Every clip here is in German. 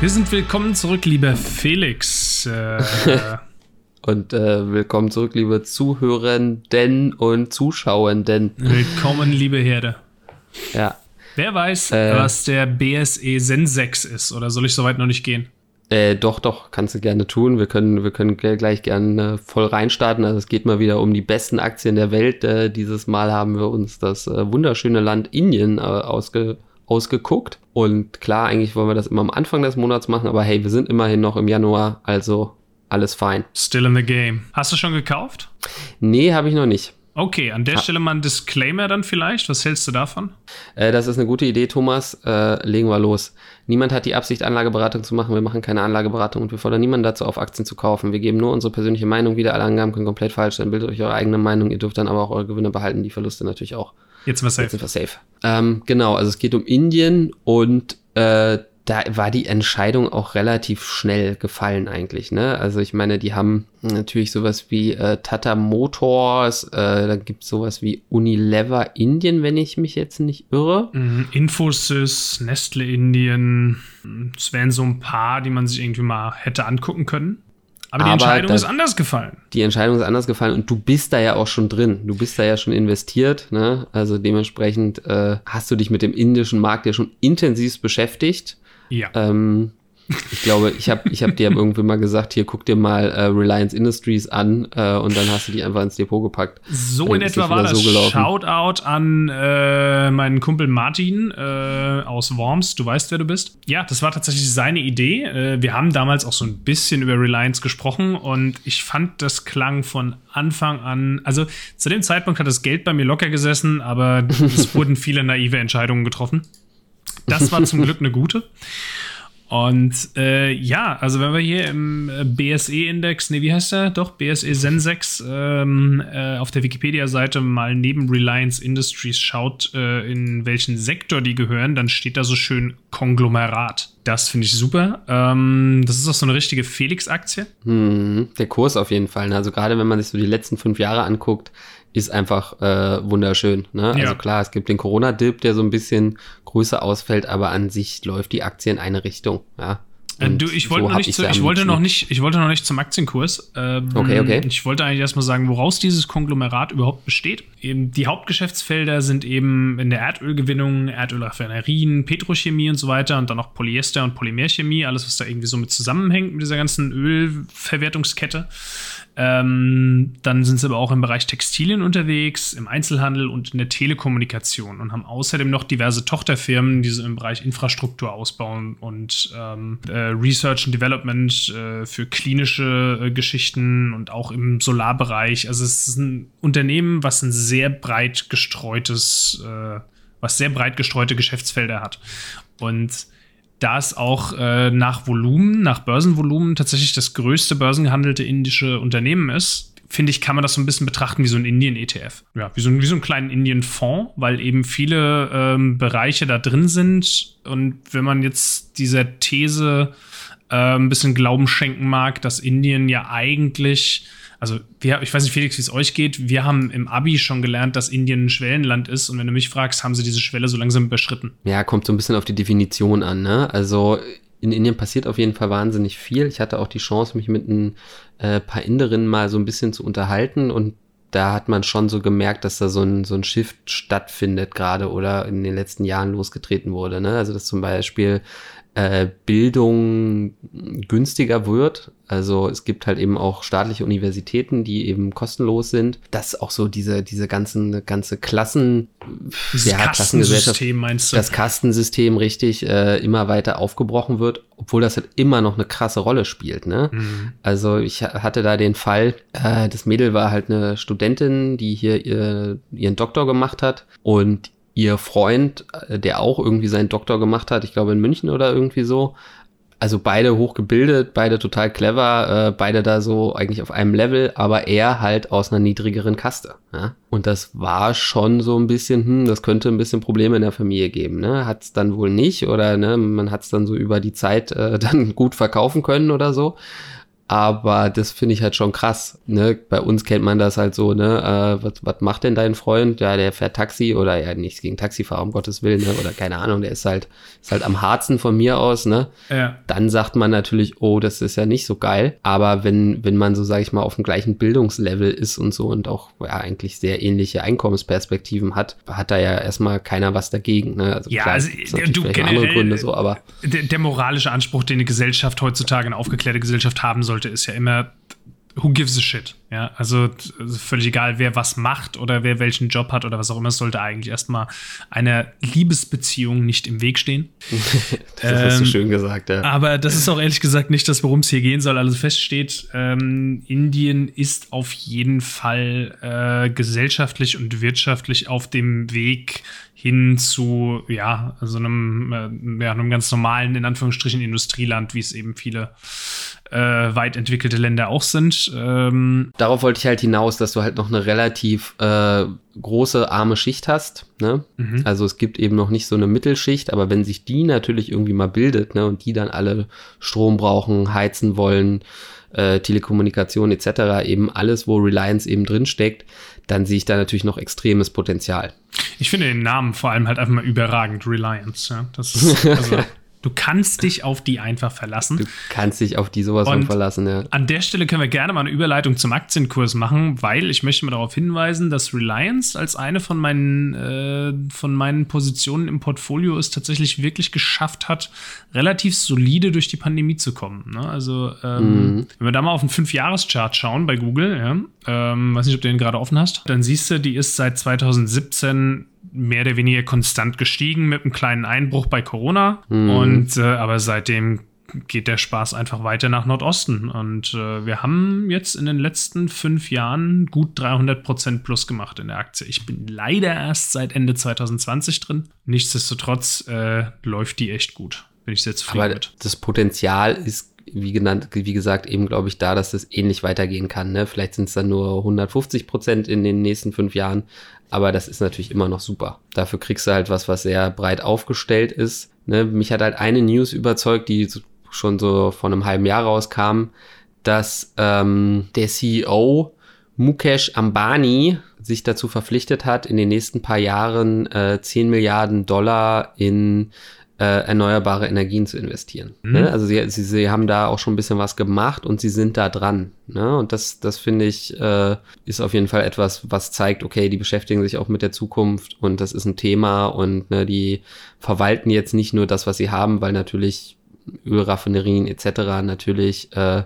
Wir sind willkommen zurück, lieber Felix. Äh, Und äh, willkommen zurück, liebe Zuhörenden und Zuschauenden. willkommen, liebe Herde. Ja. Wer weiß, Äh. was der BSE Zen 6 ist, oder soll ich soweit noch nicht gehen? Äh, doch, doch, kannst du gerne tun. Wir können, wir können gleich gerne voll reinstarten. Also es geht mal wieder um die besten Aktien der Welt. Äh, dieses Mal haben wir uns das äh, wunderschöne Land Indien äh, ausge, ausgeguckt. Und klar, eigentlich wollen wir das immer am Anfang des Monats machen, aber hey, wir sind immerhin noch im Januar, also alles fein. Still in the game. Hast du schon gekauft? Nee, habe ich noch nicht. Okay, an der Stelle mal ein Disclaimer dann vielleicht. Was hältst du davon? Äh, das ist eine gute Idee, Thomas. Äh, legen wir los. Niemand hat die Absicht, Anlageberatung zu machen. Wir machen keine Anlageberatung und wir fordern niemanden dazu auf, Aktien zu kaufen. Wir geben nur unsere persönliche Meinung wieder. Alle Angaben können komplett falsch sein. Bildet euch eure eigene Meinung. Ihr dürft dann aber auch eure Gewinne behalten, die Verluste natürlich auch. Jetzt mal Jetzt safe. sind wir safe. Ähm, genau, also es geht um Indien und äh, da war die Entscheidung auch relativ schnell gefallen eigentlich. Ne? Also ich meine, die haben natürlich sowas wie äh, Tata Motors, äh, da gibt es sowas wie Unilever Indien, wenn ich mich jetzt nicht irre. Mhm, Infosys, Nestle Indien, es wären so ein paar, die man sich irgendwie mal hätte angucken können. Aber die Aber Entscheidung das- ist anders gefallen. die Entscheidung ist anders gefallen und du bist da ja auch schon drin. Du bist da ja schon investiert, ne? Also dementsprechend äh, hast du dich mit dem indischen Markt ja schon intensivst beschäftigt. Ja. Ähm, ich glaube, ich habe ich hab dir irgendwie mal gesagt, hier guck dir mal äh, Reliance Industries an äh, und dann hast du die einfach ins Depot gepackt. So Dann in etwa war das. so gelaufen. Shoutout an äh, meinen Kumpel Martin äh, aus Worms. Du weißt, wer du bist. Ja, das war tatsächlich seine Idee. Äh, wir haben damals auch so ein bisschen über Reliance gesprochen und ich fand, das klang von Anfang an. Also zu dem Zeitpunkt hat das Geld bei mir locker gesessen, aber es wurden viele naive Entscheidungen getroffen. Das war zum Glück eine gute. Und äh, ja, also wenn wir hier im äh, BSE-Index, nee, wie heißt der? Doch, BSE Sensex ähm, äh, auf der Wikipedia-Seite mal neben Reliance Industries schaut, äh, in welchen Sektor die gehören, dann steht da so schön Konglomerat. Das finde ich super. Ähm, das ist auch so eine richtige Felix-Aktie. Hm, der Kurs auf jeden Fall. Ne? Also gerade wenn man sich so die letzten fünf Jahre anguckt, ist einfach äh, wunderschön. Ne? Ja. Also klar, es gibt den Corona-Dip, der so ein bisschen größer ausfällt, aber an sich läuft die Aktie in eine Richtung. Ja? Äh, Und du, ich so wollte noch hab nicht, zu, ich wollte noch nicht, ich wollte noch nicht zum Aktienkurs. Ähm, Okay, okay. Ich wollte eigentlich erstmal sagen, woraus dieses Konglomerat überhaupt besteht. Eben die Hauptgeschäftsfelder sind eben in der Erdölgewinnung, Erdölraffinerien, Petrochemie und so weiter und dann noch Polyester und Polymerchemie, alles was da irgendwie so mit zusammenhängt mit dieser ganzen Ölverwertungskette. Ähm, dann sind sie aber auch im Bereich Textilien unterwegs, im Einzelhandel und in der Telekommunikation und haben außerdem noch diverse Tochterfirmen, die so im Bereich Infrastruktur ausbauen und ähm, äh, Research and Development äh, für klinische äh, Geschichten und auch im Solarbereich. Also es ist ein Unternehmen, was ein sehr breit gestreutes, äh, was sehr breit gestreute Geschäftsfelder hat. Und da es auch äh, nach Volumen, nach Börsenvolumen tatsächlich das größte börsengehandelte indische Unternehmen ist, finde ich, kann man das so ein bisschen betrachten wie so ein Indien-ETF. Ja, wie so, ein- wie so einen kleinen Indien-Fonds, weil eben viele ähm, Bereiche da drin sind. Und wenn man jetzt dieser These äh, ein bisschen Glauben schenken mag, dass Indien ja eigentlich, also wir, ich weiß nicht, Felix, wie es euch geht, wir haben im Abi schon gelernt, dass Indien ein Schwellenland ist. Und wenn du mich fragst, haben sie diese Schwelle so langsam überschritten. Ja, kommt so ein bisschen auf die Definition an, ne? Also in Indien passiert auf jeden Fall wahnsinnig viel. Ich hatte auch die Chance, mich mit ein äh, paar Inderinnen mal so ein bisschen zu unterhalten und da hat man schon so gemerkt, dass da so ein, so ein Shift stattfindet gerade oder in den letzten Jahren losgetreten wurde. Ne? Also dass zum Beispiel äh, Bildung günstiger wird. Also es gibt halt eben auch staatliche Universitäten, die eben kostenlos sind. Dass auch so diese, diese ganzen, ganze Klassen, Dieses ja, Klassengesellschaft, Kastensystem meinst du? das Kastensystem richtig äh, immer weiter aufgebrochen wird, obwohl das halt immer noch eine krasse Rolle spielt. Ne? Mhm. Also ich ha- hatte da den Fall, äh, das Mädel war halt eine Studentin, die hier ihr, ihren Doktor gemacht hat und ihr Freund, äh, der auch irgendwie seinen Doktor gemacht hat, ich glaube in München oder irgendwie so. Also beide hochgebildet, beide total clever, äh, beide da so eigentlich auf einem Level, aber er halt aus einer niedrigeren Kaste. Ja? Und das war schon so ein bisschen, hm, das könnte ein bisschen Probleme in der Familie geben. Ne? Hat es dann wohl nicht oder ne, man hat es dann so über die Zeit äh, dann gut verkaufen können oder so. Aber das finde ich halt schon krass. Ne? Bei uns kennt man das halt so, ne, äh, was, was macht denn dein Freund? Ja, der fährt Taxi oder ja, nichts gegen Taxifahrer, um Gottes Willen, ne? Oder keine Ahnung, der ist halt, ist halt am Harzen von mir aus, ne? Ja. Dann sagt man natürlich, oh, das ist ja nicht so geil. Aber wenn, wenn man so, sage ich mal, auf dem gleichen Bildungslevel ist und so und auch ja, eigentlich sehr ähnliche Einkommensperspektiven hat, hat da ja erstmal keiner was dagegen. Ne? Also, ja, klar, also du generell, andere Gründe so, aber der, der moralische Anspruch, den eine Gesellschaft heutzutage, eine aufgeklärte Gesellschaft haben soll, sollte, ist ja immer, who gives a shit? Ja, also, also völlig egal, wer was macht oder wer welchen Job hat oder was auch immer, es sollte eigentlich erstmal einer Liebesbeziehung nicht im Weg stehen. das ähm, hast du ähm, schön gesagt, ja. Aber das ist auch ehrlich gesagt nicht das, worum es hier gehen soll. Also feststeht, ähm, Indien ist auf jeden Fall äh, gesellschaftlich und wirtschaftlich auf dem Weg hin zu ja, so einem, äh, ja, einem ganz normalen, in Anführungsstrichen, Industrieland, wie es eben viele äh, weit entwickelte Länder auch sind. Ähm, Darauf wollte ich halt hinaus, dass du halt noch eine relativ äh, große arme Schicht hast. Ne? Mhm. Also es gibt eben noch nicht so eine Mittelschicht, aber wenn sich die natürlich irgendwie mal bildet ne, und die dann alle Strom brauchen, heizen wollen, äh, Telekommunikation etc., eben alles, wo Reliance eben drin steckt, dann sehe ich da natürlich noch extremes Potenzial. Ich finde den Namen vor allem halt einfach mal überragend, Reliance. Ja? Das ist, also Du kannst dich auf die einfach verlassen. Du kannst dich auf die sowas von verlassen, ja. An der Stelle können wir gerne mal eine Überleitung zum Aktienkurs machen, weil ich möchte mal darauf hinweisen, dass Reliance als eine von meinen, äh, von meinen Positionen im Portfolio es tatsächlich wirklich geschafft hat, relativ solide durch die Pandemie zu kommen. Ne? Also, ähm, mhm. wenn wir da mal auf den 5-Jahres-Chart schauen bei Google, ja, ähm, weiß nicht, ob du den gerade offen hast, dann siehst du, die ist seit 2017 mehr oder weniger konstant gestiegen mit einem kleinen Einbruch bei Corona. Mhm. Und äh, aber seitdem geht der Spaß einfach weiter nach Nordosten. Und äh, wir haben jetzt in den letzten fünf Jahren gut 300 Prozent plus gemacht in der Aktie. Ich bin leider erst seit Ende 2020 drin. Nichtsdestotrotz äh, läuft die echt gut. Bin ich sehr zufrieden Aber mit. Das Potenzial ist wie genannt, wie gesagt, eben glaube ich da, dass das ähnlich weitergehen kann. Ne? Vielleicht sind es dann nur 150 Prozent in den nächsten fünf Jahren, aber das ist natürlich immer noch super. Dafür kriegst du halt was, was sehr breit aufgestellt ist. Ne? Mich hat halt eine News überzeugt, die schon so vor einem halben Jahr rauskam, dass ähm, der CEO Mukesh Ambani sich dazu verpflichtet hat, in den nächsten paar Jahren äh, 10 Milliarden Dollar in äh, erneuerbare Energien zu investieren. Mhm. Ne? Also sie, sie, sie haben da auch schon ein bisschen was gemacht und sie sind da dran. Ne? Und das, das finde ich, äh, ist auf jeden Fall etwas, was zeigt, okay, die beschäftigen sich auch mit der Zukunft und das ist ein Thema und ne, die verwalten jetzt nicht nur das, was sie haben, weil natürlich Ölraffinerien etc. natürlich äh,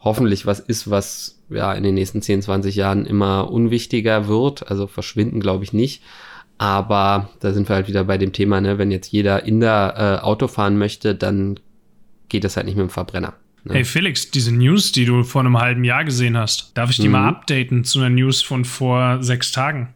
hoffentlich was ist, was ja in den nächsten 10, 20 Jahren immer unwichtiger wird. Also verschwinden glaube ich nicht. Aber da sind wir halt wieder bei dem Thema, ne, wenn jetzt jeder in der äh, Auto fahren möchte, dann geht das halt nicht mit dem Verbrenner. Ne? Hey Felix, diese News, die du vor einem halben Jahr gesehen hast, darf ich die mhm. mal updaten zu einer News von vor sechs Tagen?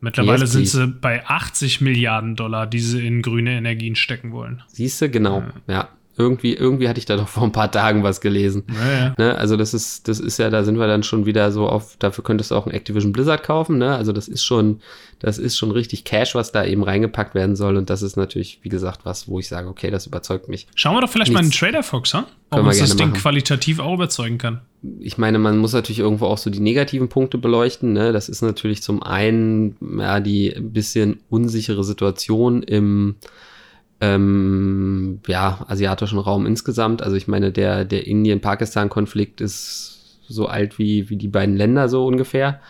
Mittlerweile yes, sind sie bei 80 Milliarden Dollar, die sie in grüne Energien stecken wollen. Siehst du, genau, ja. ja irgendwie, irgendwie hatte ich da doch vor ein paar Tagen was gelesen. Ja, Ne? Also das ist, das ist ja, da sind wir dann schon wieder so auf, dafür könntest du auch ein Activision Blizzard kaufen, ne? Also das ist schon, das ist schon richtig Cash, was da eben reingepackt werden soll. Und das ist natürlich, wie gesagt, was, wo ich sage, okay, das überzeugt mich. Schauen wir doch vielleicht Nichts. mal einen Trader Fox, ha? Ob uns das Ding machen. qualitativ auch überzeugen kann. Ich meine, man muss natürlich irgendwo auch so die negativen Punkte beleuchten. Ne? Das ist natürlich zum einen ja die bisschen unsichere Situation im ähm, ja, asiatischen Raum insgesamt. Also ich meine, der, der Indien-Pakistan-Konflikt ist so alt wie, wie die beiden Länder so ungefähr.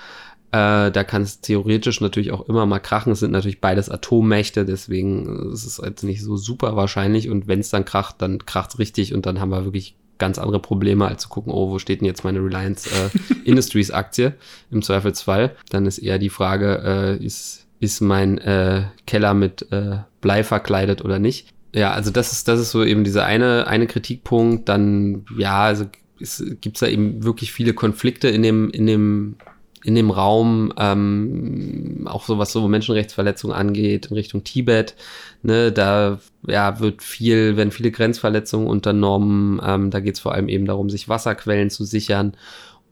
Äh, da kann es theoretisch natürlich auch immer mal krachen. Es sind natürlich beides Atommächte, deswegen ist es jetzt nicht so super wahrscheinlich. Und wenn es dann kracht, dann kracht es richtig und dann haben wir wirklich ganz andere Probleme, als zu gucken, oh, wo steht denn jetzt meine Reliance äh, Industries Aktie im Zweifelsfall. Dann ist eher die Frage, äh, ist ist mein äh, Keller mit äh, Blei verkleidet oder nicht. Ja, also das ist, das ist so eben dieser eine, eine Kritikpunkt. Dann, ja, also es gibt da eben wirklich viele Konflikte in dem, in dem, in dem Raum, ähm, auch so was so Menschenrechtsverletzungen angeht, in Richtung Tibet. Ne, da ja, wird viel, werden viele Grenzverletzungen unternommen. Ähm, da geht es vor allem eben darum, sich Wasserquellen zu sichern.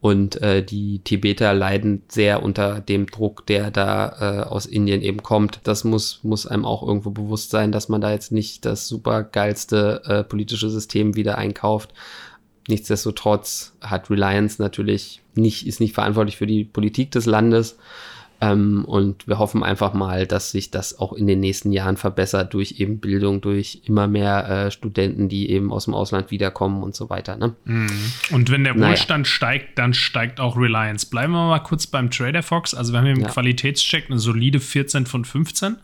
Und äh, die Tibeter leiden sehr unter dem Druck, der da äh, aus Indien eben kommt. Das muss, muss einem auch irgendwo bewusst sein, dass man da jetzt nicht das super geilste äh, politische System wieder einkauft. nichtsdestotrotz hat Reliance natürlich nicht, ist nicht verantwortlich für die Politik des Landes. Ähm, und wir hoffen einfach mal, dass sich das auch in den nächsten Jahren verbessert durch eben Bildung, durch immer mehr äh, Studenten, die eben aus dem Ausland wiederkommen und so weiter. Ne? Mhm. Und wenn der naja. Wohlstand steigt, dann steigt auch Reliance. Bleiben wir mal kurz beim Trader Fox. Also wir haben hier im ja. Qualitätscheck eine solide 14 von 15.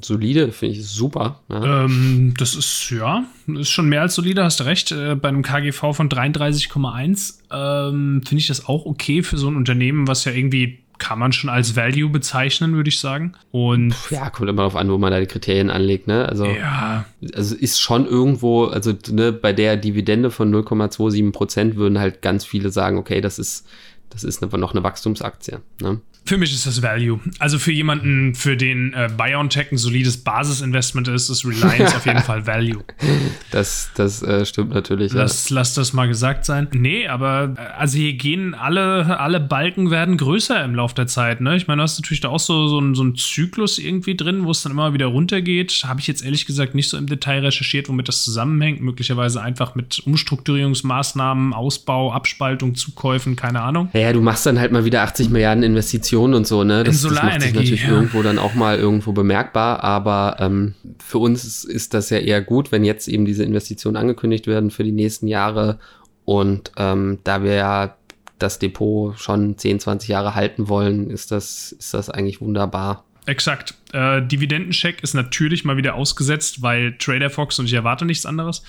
Solide, finde ich super. Ja. Ähm, das ist, ja, ist schon mehr als solide, hast recht. Äh, bei einem KGV von 33,1 ähm, finde ich das auch okay für so ein Unternehmen, was ja irgendwie kann man schon als Value bezeichnen, würde ich sagen. Und ja, kommt immer darauf an, wo man da die Kriterien anlegt, ne? Also, ja. also ist schon irgendwo, also ne, bei der Dividende von 0,27 Prozent würden halt ganz viele sagen, okay, das ist, das ist noch eine Wachstumsaktie. Ne? Für mich ist das Value. Also für jemanden, für den äh, BioNTech ein solides Basisinvestment ist, ist Reliance auf jeden Fall Value. Das, das äh, stimmt natürlich. Lass, ja. lass das mal gesagt sein. Nee, aber äh, also hier gehen alle, alle Balken werden größer im Laufe der Zeit. Ne? Ich meine, du hast natürlich da auch so, so, ein, so einen Zyklus irgendwie drin, wo es dann immer wieder runtergeht. Habe ich jetzt ehrlich gesagt nicht so im Detail recherchiert, womit das zusammenhängt. Möglicherweise einfach mit Umstrukturierungsmaßnahmen, Ausbau, Abspaltung, Zukäufen, keine Ahnung. Ja, du machst dann halt mal wieder 80 Milliarden Investitionen Investitionen und so, ne? Das, das macht sich natürlich ja. irgendwo dann auch mal irgendwo bemerkbar, aber ähm, für uns ist, ist, das ja eher gut, wenn jetzt eben diese Investitionen angekündigt werden für die nächsten Jahre und ähm, da wir ja das Depot schon 10, 20 Jahre halten wollen, ist das, ist das eigentlich wunderbar. Exakt. Äh, Dividendencheck ist natürlich mal wieder ausgesetzt, weil Trader Fox und ich erwarte nichts anderes.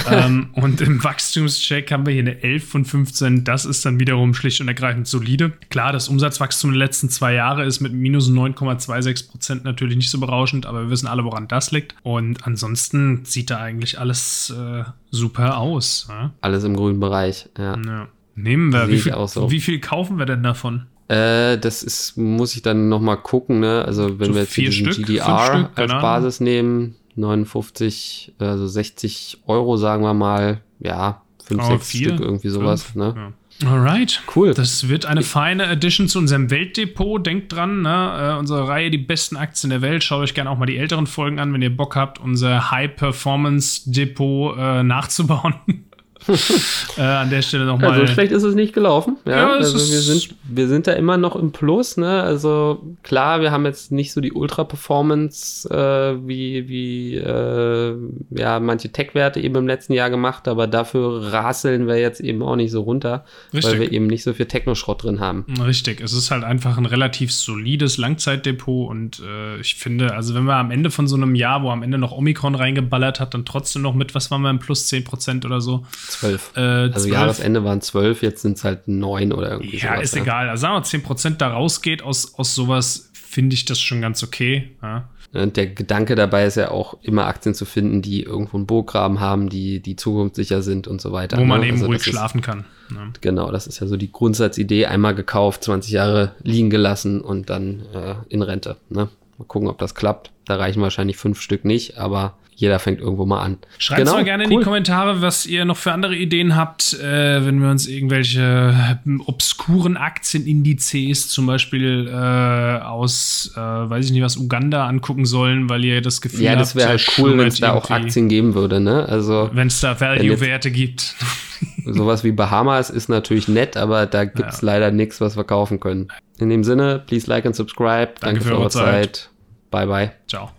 ähm, und im Wachstumscheck haben wir hier eine 11 von 15. Das ist dann wiederum schlicht und ergreifend solide. Klar, das Umsatzwachstum der letzten zwei Jahre ist mit minus 9,26 Prozent natürlich nicht so berauschend, aber wir wissen alle, woran das liegt. Und ansonsten sieht da eigentlich alles äh, super aus. Ja? Alles im grünen Bereich, ja. ja. Nehmen wir. Wie viel, so. wie viel kaufen wir denn davon? Äh, das ist, muss ich dann nochmal gucken, ne? Also wenn so wir jetzt diesen Stück, GDR Stück, als Basis nehmen, 59, also 60 Euro, sagen wir mal, ja, 5, oh, 6 vier, Stück, irgendwie sowas, fünf, ne? Ja. Alright. Cool. Das wird eine feine Addition zu unserem Weltdepot. Denkt dran, ne? Äh, unsere Reihe Die besten Aktien der Welt. Schaut euch gerne auch mal die älteren Folgen an, wenn ihr Bock habt, unser High-Performance-Depot äh, nachzubauen. äh, an der Stelle nochmal. Also schlecht ist es nicht gelaufen. Ja, ja also wir sind, wir sind da immer noch im Plus. Ne? Also klar, wir haben jetzt nicht so die Ultra-Performance äh, wie, wie äh, ja, manche Tech-Werte eben im letzten Jahr gemacht, aber dafür raseln wir jetzt eben auch nicht so runter, Richtig. weil wir eben nicht so viel Technoschrott drin haben. Richtig, es ist halt einfach ein relativ solides Langzeitdepot und äh, ich finde, also wenn wir am Ende von so einem Jahr, wo am Ende noch Omikron reingeballert hat, dann trotzdem noch mit, was waren wir im Plus 10% oder so, Zwölf. Äh, also 12. Jahresende waren zwölf, jetzt sind es halt neun oder irgendwie Ja, sowas, ist ja. egal. Also sagen wir, zehn Prozent da rausgeht aus, aus sowas, finde ich das schon ganz okay. Ja. Und der Gedanke dabei ist ja auch, immer Aktien zu finden, die irgendwo einen Burggraben haben, die, die zukunftssicher sind und so weiter. Wo man ne? eben also ruhig schlafen ist, kann. Ne? Genau, das ist ja so die Grundsatzidee. Einmal gekauft, 20 Jahre liegen gelassen und dann äh, in Rente. Ne? Mal gucken, ob das klappt. Da reichen wahrscheinlich fünf Stück nicht, aber jeder fängt irgendwo mal an. Schreibt genau, mal gerne cool. in die Kommentare, was ihr noch für andere Ideen habt, äh, wenn wir uns irgendwelche äh, obskuren Aktienindizes zum Beispiel äh, aus, äh, weiß ich nicht was, Uganda angucken sollen, weil ihr das Gefühl habt. Ja, das wäre halt cool, wenn es da auch Aktien geben würde, ne? Also. Wenn es da Value-Werte gibt. Sowas wie Bahamas ist natürlich nett, aber da gibt es ja. leider nichts, was wir kaufen können. In dem Sinne, please like and subscribe. Danke, Danke für, für eure Zeit. Zeit. Bye, bye. Ciao.